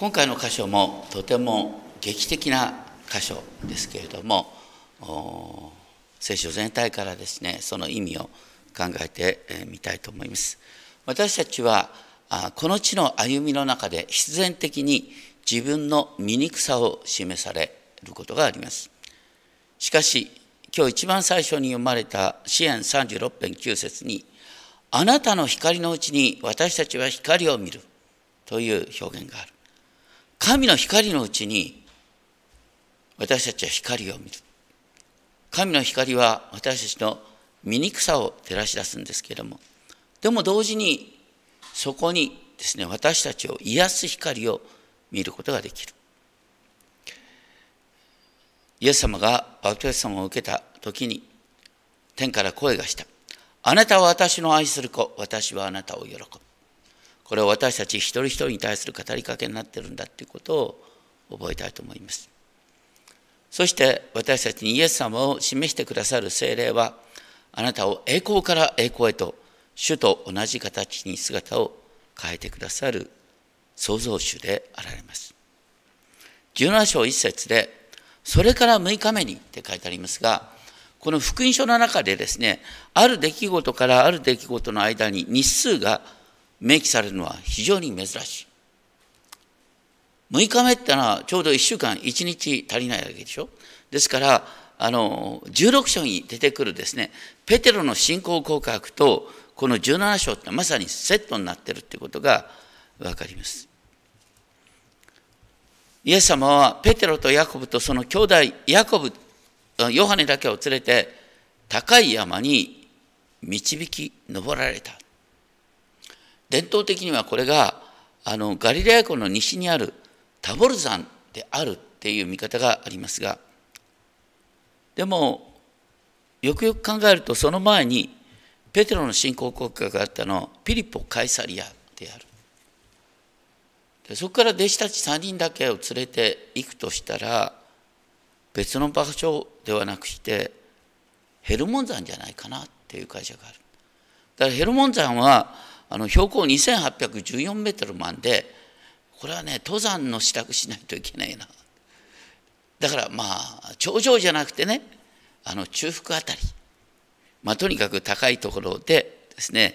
今回の箇所もとても劇的な箇所ですけれども聖書全体からですねその意味を考えてみたいと思います。私たちはこの地の歩みの中で必然的に自分の醜さを示されることがあります。しかし今日一番最初に読まれた支援36編9節に「あなたの光のうちに私たちは光を見る」という表現がある。神の光のうちに私たちは光を見る。神の光は私たちの醜さを照らし出すんですけれども。でも同時にそこにですね私たちを癒す光を見ることができる。イエス様がバプテスマを受けた時に天から声がした。あなたは私の愛する子。私はあなたを喜ぶ。これは私たち一人一人に対する語りかけになってるんだということを覚えたいと思います。そして私たちにイエス様を示してくださる精霊はあなたを栄光から栄光へと主と同じ形に姿を変えてくださる創造主であられます。17章1節でそれから6日目にって書いてありますがこの福音書の中でですねある出来事からある出来事の間に日数が明記されるのは非常に珍しい。6日目ってのはちょうど1週間1日足りないわけでしょ？ですからあの16章に出てくるですねペテロの信仰告白とこの17章ってまさにセットになってるってことが分かります。イエス様はペテロとヤコブとその兄弟ヤコブヨハネだけを連れて高い山に導き上られた。伝統的にはこれがあのガリレア湖の西にあるタボル山であるっていう見方がありますがでもよくよく考えるとその前にペテロの信仰国家があったのはピリポ・カイサリアである。でそこから弟子たち3人だけを連れて行くとしたら別の場所ではなくしてヘルモン山じゃないかなっていう会社がある。だからヘルモン山はあの標高2814メートルまでこれはね登山の支度しないといけないな。だからまあ頂上じゃなくてねあの中腹あたり、まあ、とにかく高いところでですね、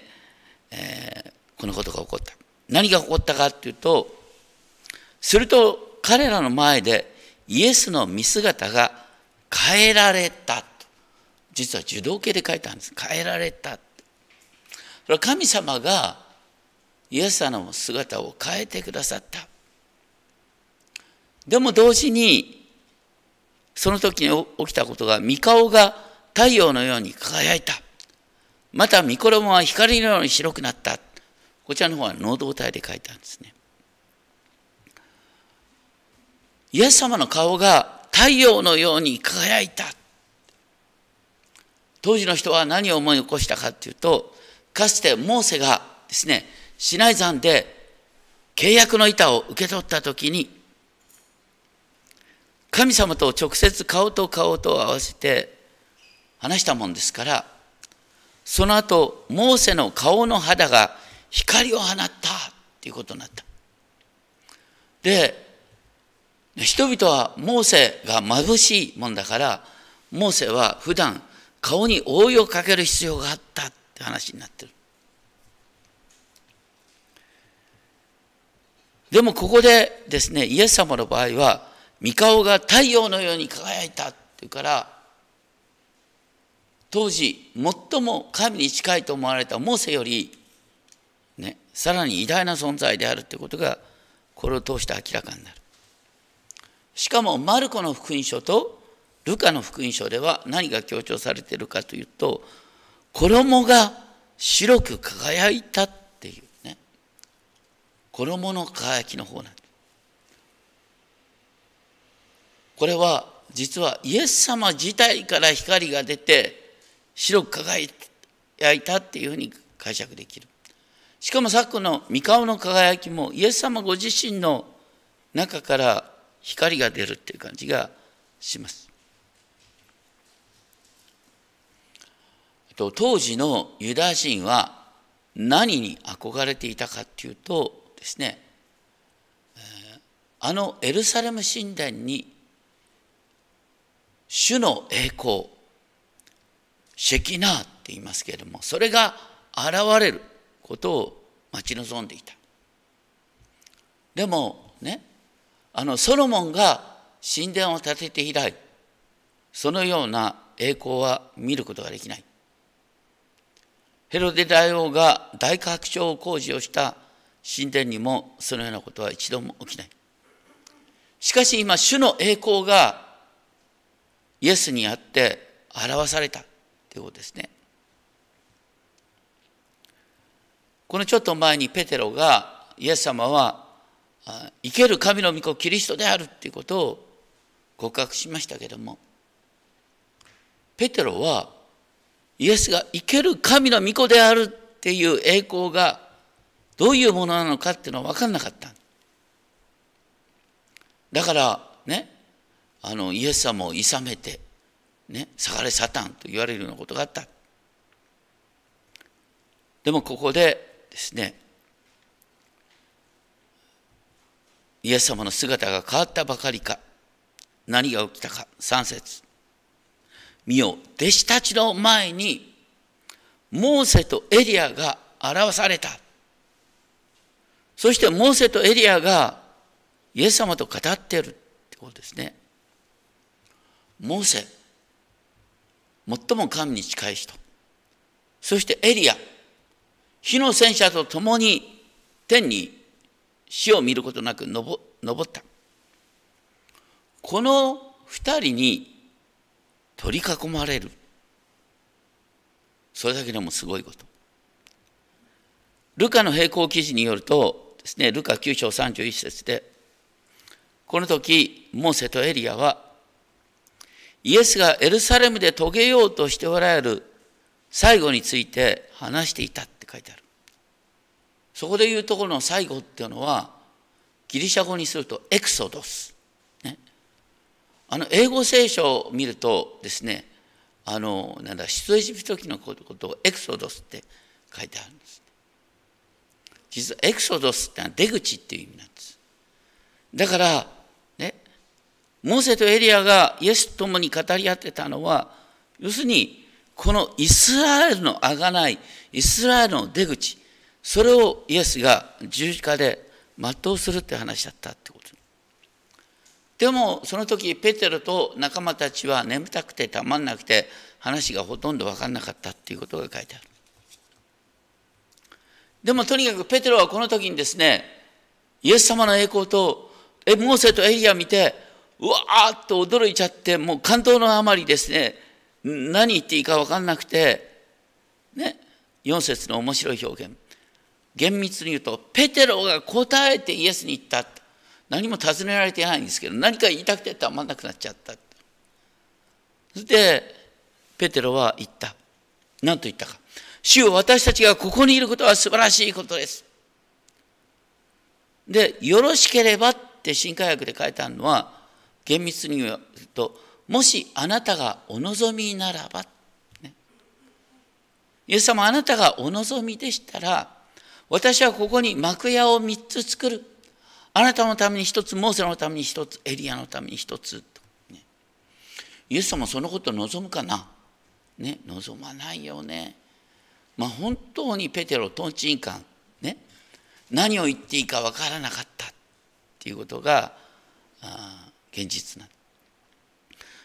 えー、このことが起こった。何が起こったかっていうとすると彼らの前でイエスの見姿が変えられたと。実は受動形で書いたんです。変えられたれは神様がイエス様の姿を変えてくださった。でも同時に、その時に起きたことが、御顔が太陽のように輝いた。また、御衣は光のように白くなった。こちらの方は能動体で書いたんですね。イエス様の顔が太陽のように輝いた。当時の人は何を思い起こしたかっていうと、かつてモーセがですね、シナイ山で契約の板を受け取った時に、神様と直接顔と顔と合わせて話したもんですから、その後、モーセの顔の肌が光を放ったっていうことになった。で、人々はモーセが眩しいもんだから、モーセは普段顔に覆いをかける必要があった話になってる。でもここでですね、イエス様の場合は、御顔が太陽のように輝いたっていうから、当時、最も神に近いと思われたモーセより、ね、さらに偉大な存在であるということが、これを通して明らかになる。しかも、マルコの福音書とルカの福音書では何が強調されているかというと、衣が白く輝いたっていうね。衣の輝きの方なんです。これは実はイエス様自体から光が出て白く輝いたっていうふうに解釈できる。しかもさっきの三顔の輝きもイエス様ご自身の中から光が出るっていう感じがします。と当時のユダヤ人は何に憧れていたかっていうとですね、あのエルサレム神殿に主の栄光シェキナーって言いますけれどもそれが現れることを待ち望んでいた。でもねあのソロモンが神殿を建てて以来そのような栄光は見ることができない。ヘロデ大王が大拡張工事をした神殿にもそのようなことは一度も起きない。しかし今主の栄光がイエスにあって表されたということですね。このちょっと前にペテロがイエス様は生ける神の御子キリストであるということを告白しましたけどもペテロはイエスが生ける神の御子であるっていう栄光がどういうものなのかっていうのは分かんなかった。だからねあのイエス様をいさめてね下がれサタンと言われるようなことがあった。でもここでですねイエス様の姿が変わったばかりか何が起きたか3節。見よ弟子たちの前にモーセとエリアが表された。そしてモーセとエリアがイエス様と語っているってことですね。モーセ最も神に近い人。そしてエリア火の戦車と共に天に死を見ることなく登った。この二人に取り囲まれる。それだけでもすごいこと。ルカの並行記事によるとですねルカ9章31節でこの時モーセとエリアはイエスがエルサレムで遂げようとしておられる最後について話していたって書いてある。そこで言うところの最後っていうのはギリシャ語にするとエクソドス。あの英語聖書を見るとですねあのなんだ出エジプト記のことをエクソドスって書いてあるんです、実はエクソドスってのは出口っていう意味なんです。だからねモーセとエリアがイエスと共に語り合ってたのは要するにこのイスラエルのあがないイスラエルの出口それをイエスが十字架で全うするって話だったってこと。でもその時ペテロと仲間たちは眠たくてたまんなくて話がほとんど分かんなかったっていうことが書いてある。でもとにかくペテロはこの時にですねイエス様の栄光とえモーセとエリア見てうわーっと驚いちゃってもう感動のあまりですね何言っていいか分かんなくてね4節の面白い表現。厳密に言うとペテロが答えてイエスに言った。何も尋ねられてないんですけど何か言いたくてたまんなくなっちゃった。そしてペテロは言った。何と言ったか。主よ私たちがここにいることは素晴らしいことです。でよろしければって新科学で書いてあるのは厳密に言うともしあなたがお望みならば、ね、イエス様あなたがお望みでしたら私はここに幕屋を3つ作る。あなたのために一つ、モーセのために一つ、エリアのために一つ。ね、イエス様そのこと望むかな？ね、望まないよね。まあ本当にペテロ、トンチンカン、ね、何を言っていいか分からなかったっていうことがあ現実な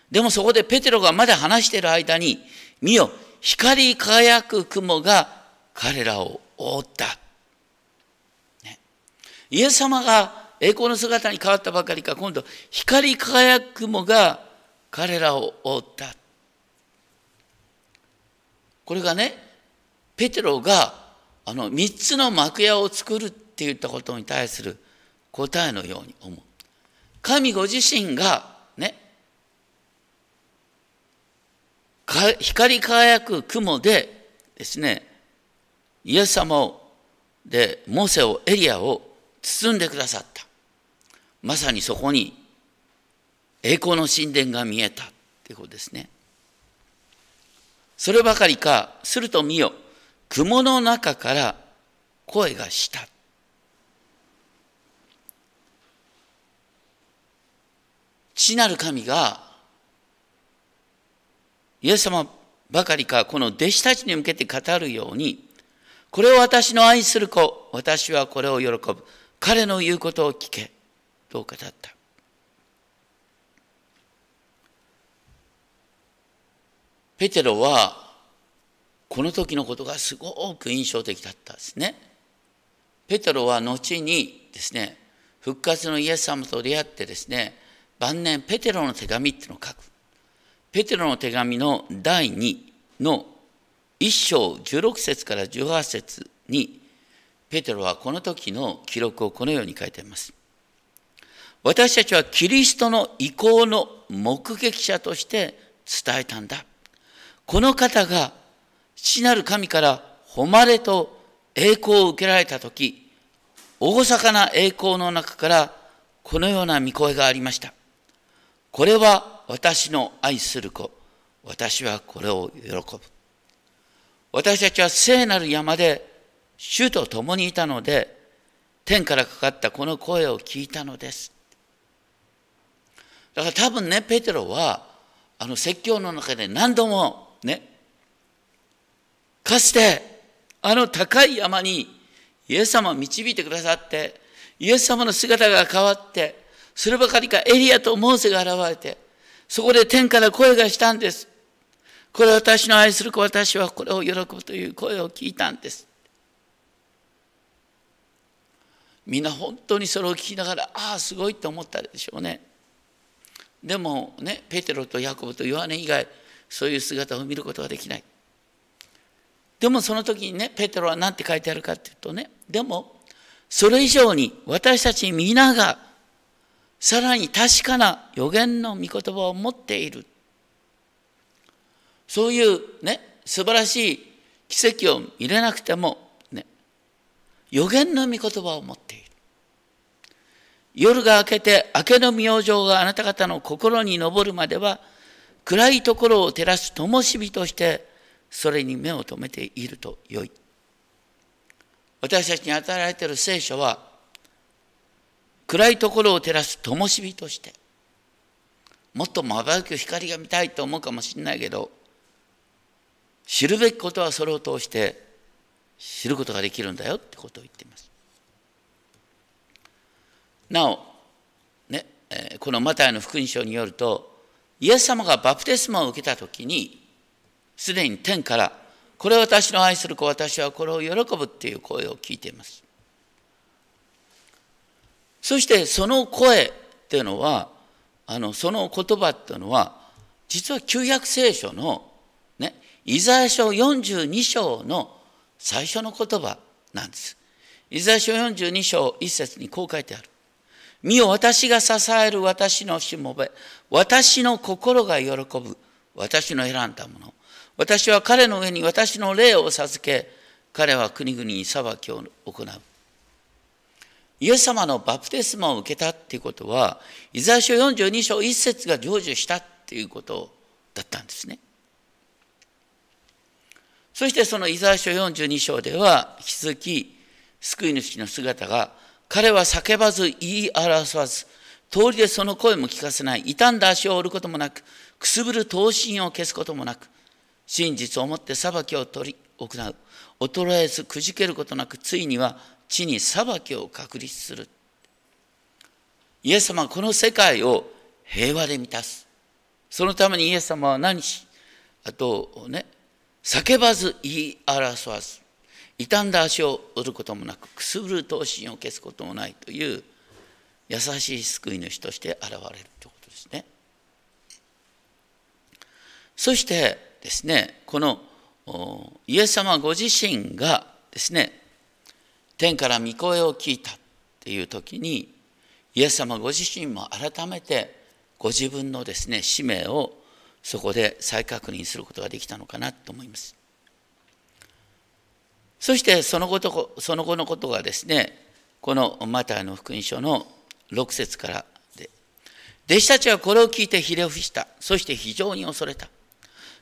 でもそこでペテロがまだ話している間に、見よ、光り輝く雲が彼らを覆った。イエス様が栄光の姿に変わったばかりか今度光り輝く雲が彼らを覆った。これがねペテロがあの3つの幕屋を作るって言ったことに対する答えのように思う。神ご自身がね光り輝く雲でですねイエス様をでモーセをエリアを包んでくださった。まさにそこに栄光の神殿が見えた。ってことですね。そればかりかすると見よ。雲の中から声がした。父なる神がイエス様ばかりかこの弟子たちに向けて語るようにこれを私の愛する子私はこれを喜ぶ。彼の言うことを聞け。と語ったペテロはこの時のことがすごく印象的だったんですね。ペテロは後にですね、復活のイエス様と出会ってですね、晩年ペテロの手紙っていうのを書く。ペテロの手紙の第2の1章16節から18節に、ペテロはこの時の記録をこのように書いています。私たちはキリストの意向の目撃者として伝えたんだ。この方が父なる神から誉れと栄光を受けられた時厳かな栄光の中からこのような見声がありました。これは私の愛する子。私はこれを喜ぶ。私たちは聖なる山で主と共にいたので天からかかったこの声を聞いたのです。だから多分ねペテロはあの説教の中で何度もねかつてあの高い山にイエス様を導いてくださってイエス様の姿が変わってそればかりかエリアとモーセが現れてそこで天から声がしたんです。これ私の愛する子私はこれを喜ぶという声を聞いたんです。みんな本当にそれを聞きながらああすごいと思ったでしょうね。でもねペテロとヤコブとヨハネ以外そういう姿を見ることはできない。でもその時にね、ペテロは何て書いてあるかっていうとね、でも、それ以上に私たち皆がさらに確かな予言の御言葉を持っている。そういうね、素晴らしい奇跡を見れなくても、ね、予言の御言葉を持っている。夜が明けて明けの明星があなた方の心に昇るまでは暗いところを照らす灯火としてそれに目を留めているとよい。私たちに与えられている聖書は暗いところを照らす灯火としてもっと瞬く光が見たいと思うかもしれないけど知るべきことはそれを通して知ることができるんだよってことを言っています。なおねこのマタイの福音書によるとイエス様がバプテスマを受けた時にすでに天からこれは私の愛する子私はこれを喜ぶっていう声を聞いています。そしてその声っていうのはあのその言葉っていうのは実は旧約聖書のねイザヤ書42章の最初の言葉なんです。イザヤ書42章1節にこう書いてある。見よ私が支える私のしもべ。私の心が喜ぶ。私の選んだもの。私は彼の上に私の霊を授け彼は国々に裁きを行う。イエス様のバプテスマを受けたっていうことはイザヤ書42章1節が成就したっていうことだったんですね。そしてそのイザヤ書42章では引き続き救い主の姿が彼は叫ばず言い表わず、通りでその声も聞かせない、傷んだ足を折ることもなく、くすぶる刀身を消すこともなく、真実をもって裁きを取り行う。衰えずくじけることなく、ついには地に裁きを確立する。イエス様はこの世界を平和で満たす。そのためにイエス様は何し、あとね、叫ばず言い争わず、傷んだ足を折ることもなくくすぶる闘身を消すこともないという優しい救い主として現れるということですね。そしてですねこのイエス様ご自身がですね天から御声を聞いたっていう時にイエス様ご自身も改めてご自分のですね使命をそこで再確認することができたのかなと思います。そしてそのことその後のことがですねこのマタイの福音書の6節からで弟子たちはこれを聞いてひれ伏した。そして非常に恐れた。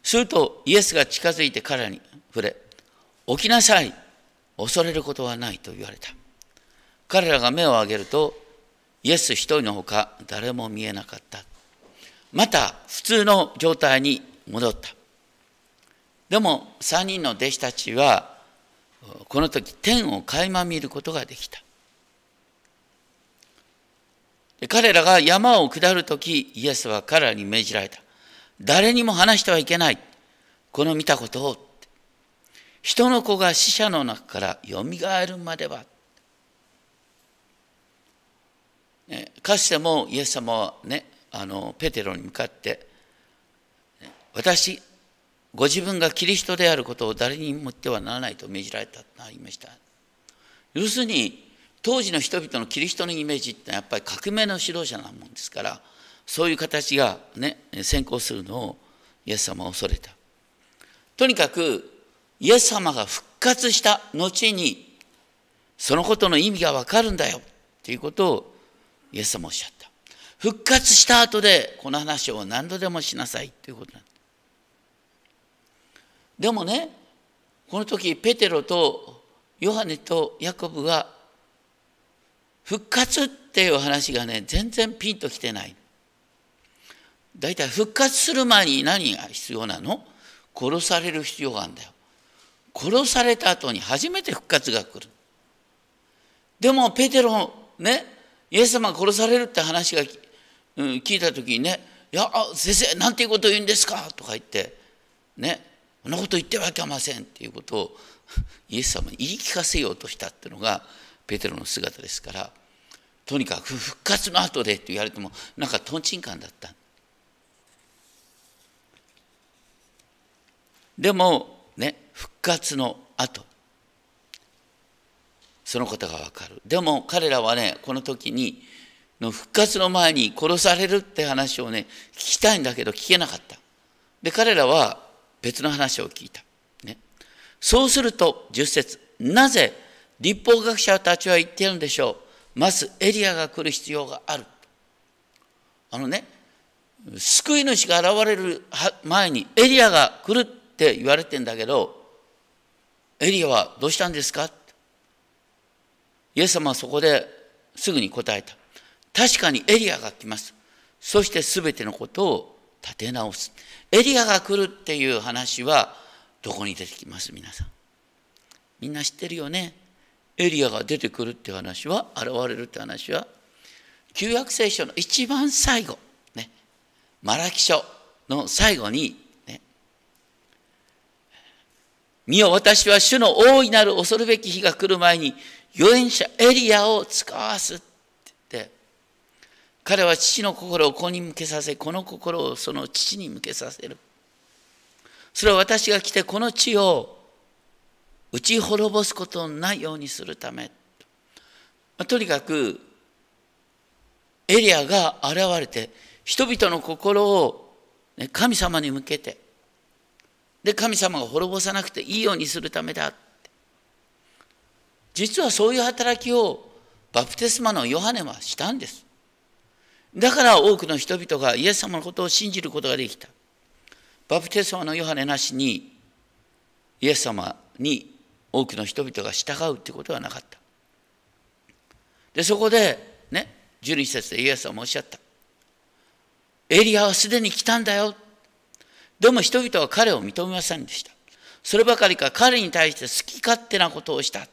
するとイエスが近づいて彼らに触れ起きなさい。恐れることはないと言われた。彼らが目を上げるとイエス一人のほか誰も見えなかった。また普通の状態に戻った。でも3人の弟子たちはこの時天を垣間見ることができた。彼らが山を下る時イエスは彼らに命じられた。誰にも話してはいけない。この見たことを。人の子が死者の中からよみがえるまでは。かつてもイエス様はね、あのペテロに向かって、私、ご自分がキリストであることを誰にも言ってはならないと命じられたと言いました。要するに、当時の人々のキリストのイメージってやっぱり革命の指導者なもんですから、そういう形がね、先行するのをイエス様は恐れた。とにかく、イエス様が復活した後に、そのことの意味がわかるんだよということをイエス様おっしゃった。復活した後でこの話を何度でもしなさいということなんででもね、この時ペテロとヨハネとヤコブが復活っていう話がね、全然ピンときてない。だいたい復活する前に何が必要なの？殺される必要があるんだよ。殺された後に初めて復活が来る。でもペテロね、イエス様が殺されるって話が、うん、聞いた時にね「いや先生なんていうこと言うんですか?」とか言ってねそんなこと言ってはいけませんっていうことを イエス様に言い聞かせようとしたっていうのがペテロの姿ですからとにかく復活の後でって言われてもなんかとんちんかんだった。でもね復活の後。そのことがわかる。でも彼らはねこの時にの復活の前に殺されるって話をね聞きたいんだけど聞けなかった。で彼らは別の話を聞いた。ね、そうすると、10節なぜ立法学者たちは言っているんでしょう？まずエリアが来る必要がある。あのね、救い主が現れる前にエリアが来るって言われてんだけど、エリアはどうしたんですか？イエス様はそこですぐに答えた。確かにエリアが来ます。そして全てのことを立て直す。エリアが来るっていう話はどこに出てきます？皆さん。みんな知ってるよね？エリアが出てくるって話は、現れるって話は、旧約聖書の一番最後、ね、マラキ書の最後に、ね、見よ私は主の大いなる恐るべき日が来る前に預言者エリアを使わす彼は父の心を子に向けさせ、この心をその父に向けさせる。それは私が来てこの地を打ち滅ぼすことのないようにするため。とにかく、エリアが現れて、人々の心を神様に向けて、で、神様が滅ぼさなくていいようにするためだ。実はそういう働きをバプテスマのヨハネはしたんです。だから多くの人々がイエス様のことを信じることができた。バプテスマのヨハネなしにイエス様に多くの人々が従うってことはなかった。で、そこでね、12節でイエス様もおっしゃった。エリアはすでに来たんだよ。でも人々は彼を認めませんでした。そればかりか彼に対して好き勝手なことをした。好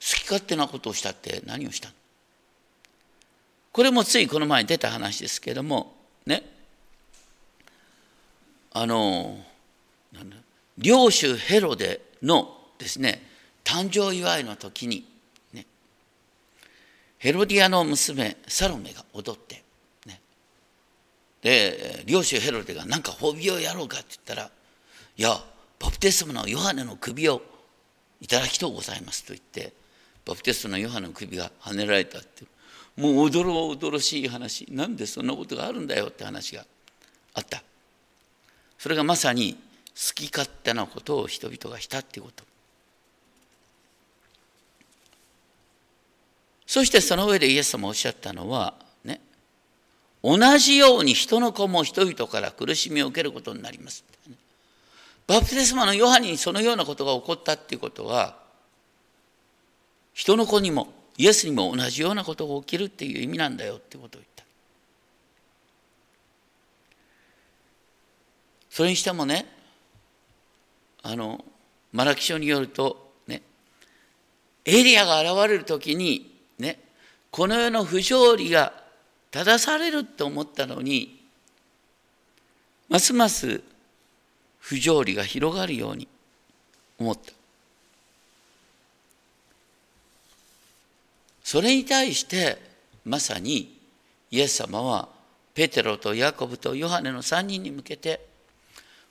き勝手なことをしたって何をしたの？これもついこの前に出た話ですけどもね。あの領主ヘロデのですね誕生祝いの時に、ね、ヘロディアの娘サロメが踊って、ね、で領主ヘロデが何か褒美をやろうかって言ったら「いやバプテスマのヨハネの首をいただきとうございます」と言ってバプテスマのヨハネの首がはねられたってもう驚驚しい話。なんでそんなことがあるんだよって話があった。それがまさに好き勝手なことを人々がしたってこと。そしてその上でイエス様おっしゃったのはね同じように人の子も人々から苦しみを受けることになります、バプテスマのヨハネにそのようなことが起こったっていうことは人の子にもイエスにも同じようなことが起きるっていう意味なんだよってことを言った。それにしてもねあのマラキ書によるとねエリアが現れる時にねこの世の不条理が正されると思ったのにますます不条理が広がるように思ったそれに対してまさにイエス様はペテロとヤコブとヨハネの3人に向けて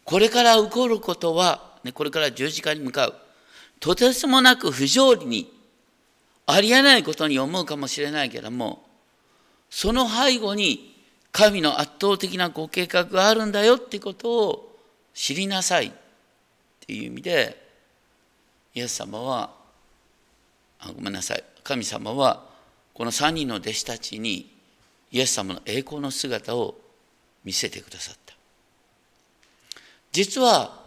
これから起こることは、ね、これから十字架に向かうとてつもなく不条理にありえないことに思うかもしれないけどもその背後に神の圧倒的なご計画があるんだよってことを知りなさいっていう意味でイエス様はあごめんなさい。神様はこの3人の弟子たちにイエス様の栄光の姿を見せてくださった。実は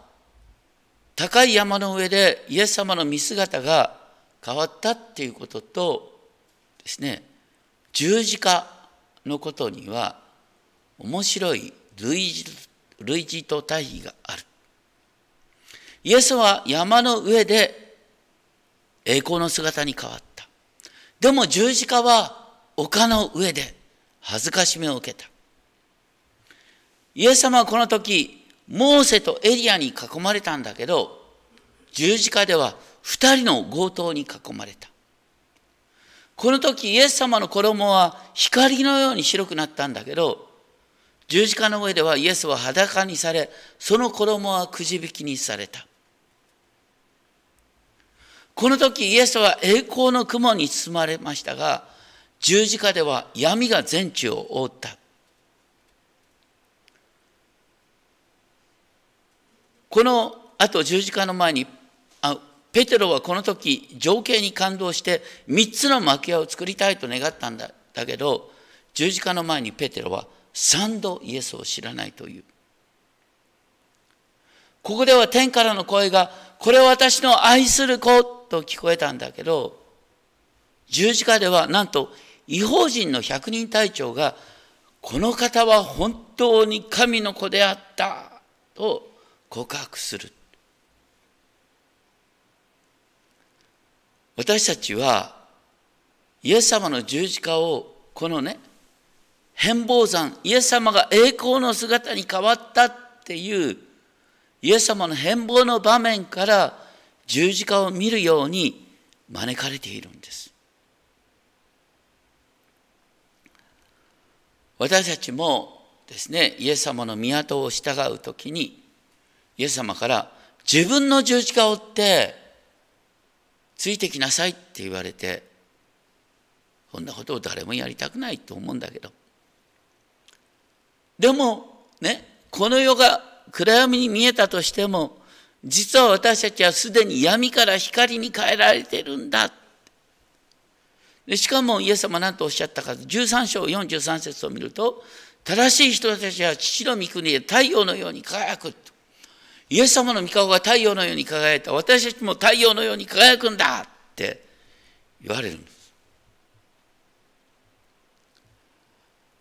高い山の上でイエス様の見姿が変わったっていうこととですね十字架のことには面白い類似類似と対比がある。イエスは山の上で栄光の姿に変わった。でも十字架は丘の上で恥ずかしめを受けた。イエス様はこの時、モーセとエリアに囲まれたんだけど、十字架では二人の強盗に囲まれた。この時、イエス様の衣は光のように白くなったんだけど、十字架の上ではイエスは裸にされ、その衣はくじ引きにされた。この時、イエスは栄光の雲に包まれましたが、十字架では闇が全地を覆った。このあと十字架の前にあペテロはこの時情景に感動して3つの幕屋を作りたいと願ったんだだけど十字架の前にペテロは3度イエスを知らないというここでは天からの声がこれは私の愛する子と聞こえたんだけど十字架ではなんと違法人の百人隊長がこの方は本当に神の子であったと告白する。私たちはイエス様の十字架をこのね変貌山イエス様が栄光の姿に変わったっていうイエス様の変貌の場面から十字架を見るように招かれているんです。私たちもですねイエス様の宮を従う時にイエス様から自分の十字架を追ってついてきなさいって言われてこんなことを誰もやりたくないと思うんだけど。でもねこの世が暗闇に見えたとしても実は私たちはすでに闇から光に変えられてるんだ。でしかもイエス様は何とおっしゃったか13章43節を見ると正しい人たちは父の御国で太陽のように輝く。イエス様の御顔が太陽のように輝いた。私たちも太陽のように輝くんだって言われるんです。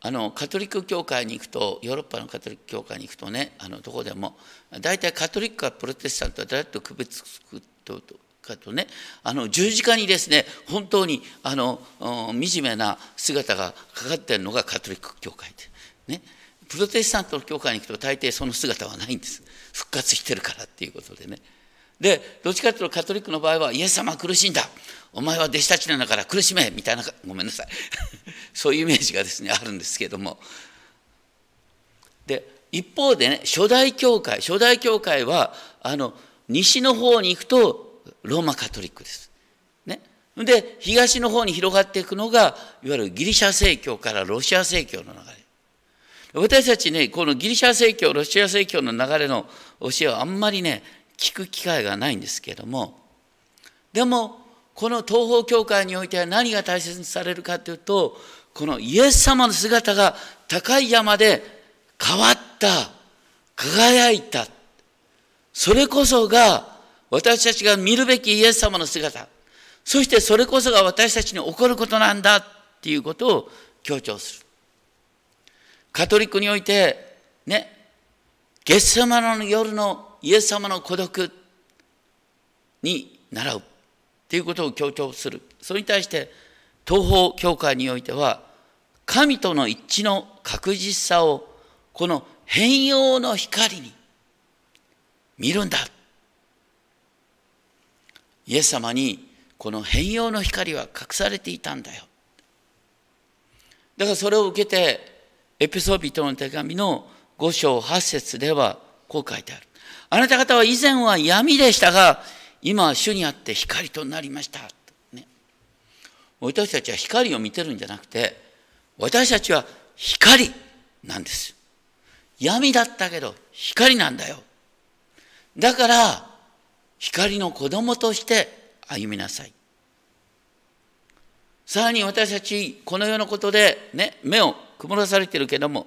あのカトリック教会に行くとヨーロッパのカトリック教会に行くとねあのどこでも大体カトリックかプロテスタントは誰と区別つくとかとねあの十字架にですね本当にあの惨めな姿がかかっているのがカトリック教会でね。プロテスタントの教会に行くと大抵その姿はないんです。復活してるからっていうことでね。でどっちかというとカトリックの場合はイエス様は苦しんだ。お前は弟子たちなんだから苦しめ。みたいなごめんなさい。そういうイメージがですねあるんですけども。で一方でね初代教会初代教会はあの西の方に行くとローマカトリックです。ね、で東の方に広がっていくのがいわゆるギリシャ正教からロシア正教の流れ。私たちねこのギリシャ正教ロシア正教の流れの教えはあんまりね聞く機会がないんですけれどもでもこの東方教会においては何が大切にされるかというとこのイエス様の姿が高い山で変わった輝いたそれこそが私たちが見るべきイエス様の姿、そしてそれこそが私たちに起こることなんだっていうことを強調する。カトリックにおいて、ね、ゲッセマの夜のイエス様の孤独に習うということを強調する。それに対して東方教会においては神との一致の確実さをこの変容の光に見るんだ。イエス様にこの変容の光は隠されていたんだよ。だからそれを受けてエピソービトの手紙の5章8節ではこう書いてある。あなた方は以前は闇でしたが今は主にあって光となりました。ね、私たちは光を見てるんじゃなくて私たちは光なんです。闇だったけど光なんだよ。だから光の子供として歩みなさい。さらに私たちこの世のことでね目を曇らされてるけども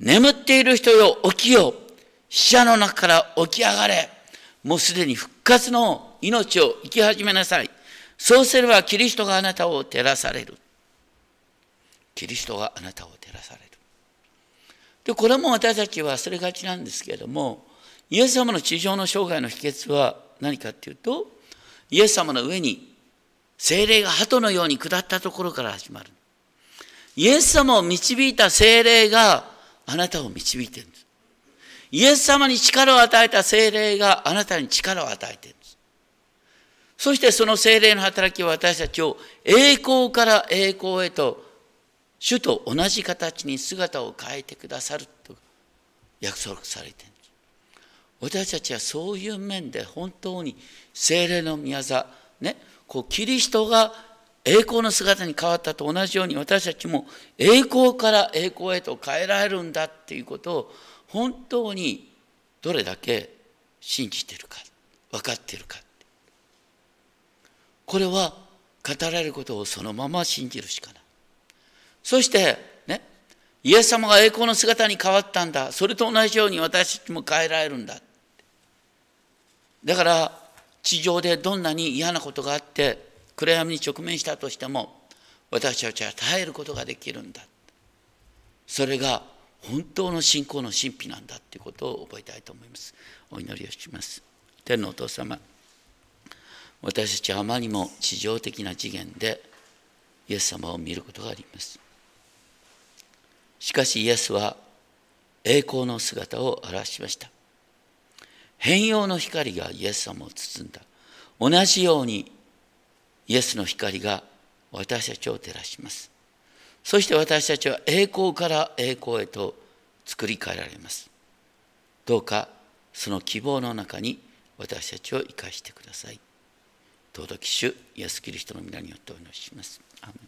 眠っている人よ起きよ死者の中から起き上がれ。もうすでに復活の命を生き始めなさい。そうすればキリストがあなたを照らされる。キリストがあなたを照らされる。でこれも私たちは忘れがちなんですけれどもイエス様の地上の生涯の秘訣は何かっていうとイエス様の上に精霊が鳩のように下ったところから始まる。イエス様を導いた精霊があなたを導いてるんです。イエス様に力を与えた精霊があなたに力を与えてるんです。そしてその精霊の働きは私たちを栄光から栄光へと主と同じ形に姿を変えてくださると約束されている私たちはそういう面で本当に精霊の宮座ねこうキリストが栄光の姿に変わったと同じように私たちも栄光から栄光へと変えられるんだっていうことを本当にどれだけ信じてるか分かってるかこれは語られることをそのまま信じるしかない。そしてねイエス様が栄光の姿に変わったんだ。それと同じように私たちも変えられるんだ。だから地上でどんなに嫌なことがあって暗闇に直面したとしても私たちは耐えることができるんだ。それが本当の信仰の神秘なんだということを覚えたいと思います。お祈りをします。天のお父様私たちはあまりにも地上的な次元でイエス様を見ることがあります。しかしイエスは栄光の姿を表しました。変容の光がイエス様を包んだ。同じようにイエスの光が私たちを照らします。そして私たちは栄光から栄光へと作り変えられます。どうかその希望の中に私たちを生かしてください。尊き主イエス・キリストの皆によってお祈りします。アメン。